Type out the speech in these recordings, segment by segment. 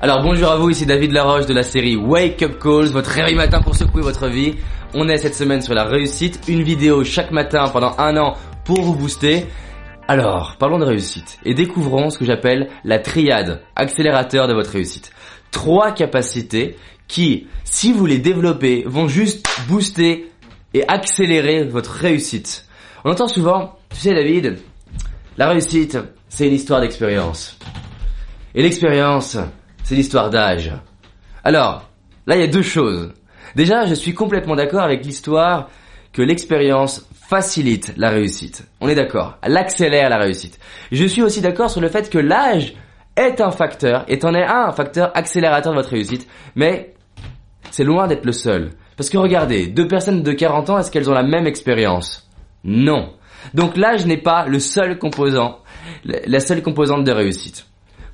Alors bonjour à vous, ici David Laroche de la série Wake Up Calls, votre réveil matin pour secouer votre vie. On est cette semaine sur la réussite, une vidéo chaque matin pendant un an pour vous booster. Alors, parlons de réussite et découvrons ce que j'appelle la triade accélérateur de votre réussite. Trois capacités qui, si vous les développez, vont juste booster et accélérer votre réussite. On entend souvent, tu sais David, la réussite, c'est une histoire d'expérience. Et l'expérience, c'est l'histoire d'âge. Alors, là, il y a deux choses. Déjà, je suis complètement d'accord avec l'histoire que l'expérience facilite la réussite. On est d'accord. Elle accélère la réussite. Je suis aussi d'accord sur le fait que l'âge est un facteur, et en est un, un facteur accélérateur de votre réussite, mais c'est loin d'être le seul. Parce que regardez, deux personnes de 40 ans, est-ce qu'elles ont la même expérience? Non. Donc l'âge n'est pas le seul composant, la seule composante de réussite.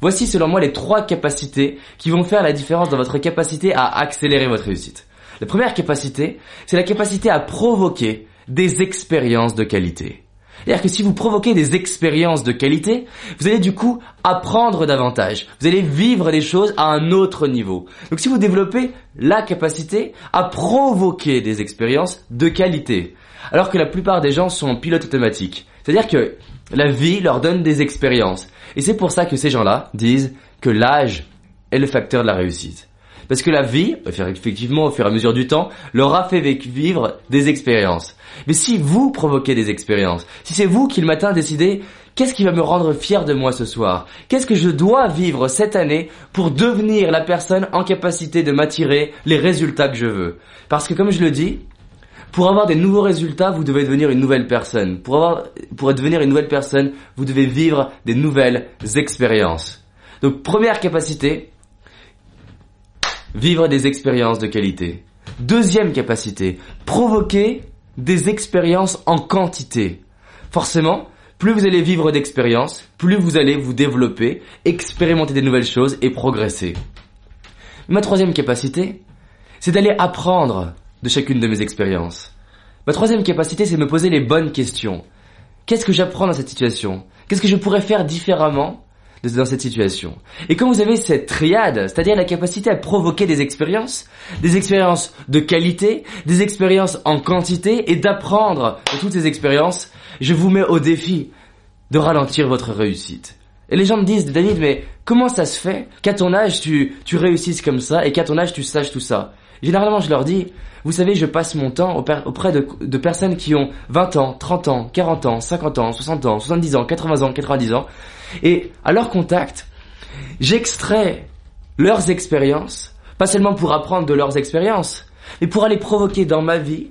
Voici selon moi les trois capacités qui vont faire la différence dans votre capacité à accélérer votre réussite. La première capacité, c'est la capacité à provoquer des expériences de qualité. C'est-à-dire que si vous provoquez des expériences de qualité, vous allez du coup apprendre davantage. Vous allez vivre des choses à un autre niveau. Donc si vous développez la capacité à provoquer des expériences de qualité, alors que la plupart des gens sont en pilote automatique. C'est-à-dire que la vie leur donne des expériences. Et c'est pour ça que ces gens-là disent que l'âge est le facteur de la réussite. Parce que la vie, effectivement, au fur et à mesure du temps, leur a fait vivre des expériences. Mais si vous provoquez des expériences, si c'est vous qui le matin décidez qu'est-ce qui va me rendre fier de moi ce soir? Qu'est-ce que je dois vivre cette année pour devenir la personne en capacité de m'attirer les résultats que je veux? Parce que comme je le dis, pour avoir des nouveaux résultats, vous devez devenir une nouvelle personne. Pour avoir, pour devenir une nouvelle personne, vous devez vivre des nouvelles expériences. Donc, première capacité, vivre des expériences de qualité. Deuxième capacité, provoquer des expériences en quantité. Forcément, plus vous allez vivre d'expériences, plus vous allez vous développer, expérimenter des nouvelles choses et progresser. Ma troisième capacité, c'est d'aller apprendre de chacune de mes expériences. Ma troisième capacité, c'est de me poser les bonnes questions. Qu'est-ce que j'apprends dans cette situation? Qu'est-ce que je pourrais faire différemment dans cette situation? Et quand vous avez cette triade, c'est-à-dire la capacité à provoquer des expériences, des expériences de qualité, des expériences en quantité, et d'apprendre de toutes ces expériences, je vous mets au défi de ralentir votre réussite. Et les gens me disent, David, mais comment ça se fait? Qu'à ton âge tu, tu réussisses comme ça et qu'à ton âge tu saches tout ça? Généralement, je leur dis, vous savez, je passe mon temps auprès de, personnes qui ont 20 ans, 30 ans, 40 ans, 50 ans, 60 ans, 70 ans, 80 ans, 90 ans. Et à leur contact, j'extrais leurs expériences, pas seulement pour apprendre de leurs expériences, mais pour aller provoquer dans ma vie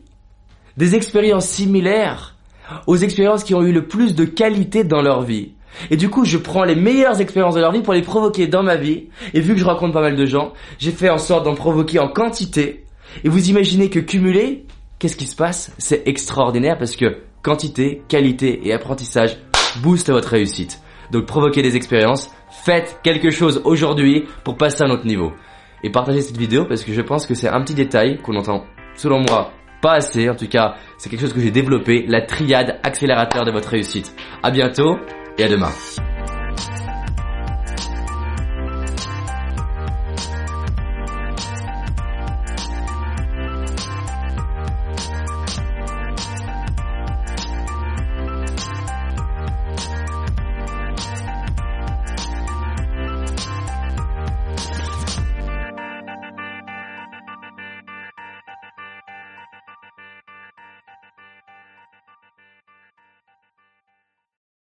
des expériences similaires aux expériences qui ont eu le plus de qualité dans leur vie. Et du coup, je prends les meilleures expériences de leur vie pour les provoquer dans ma vie. Et vu que je rencontre pas mal de gens, j'ai fait en sorte d'en provoquer en quantité. Et vous imaginez que cumulé, qu'est-ce qui se passe? C'est extraordinaire parce que quantité, qualité et apprentissage boostent votre réussite. Donc provoquez des expériences, faites quelque chose aujourd'hui pour passer à un autre niveau. Et partagez cette vidéo parce que je pense que c'est un petit détail qu'on entend, selon moi, pas assez. En tout cas, c'est quelque chose que j'ai développé, la triade accélérateur de votre réussite. À bientôt et demain. Er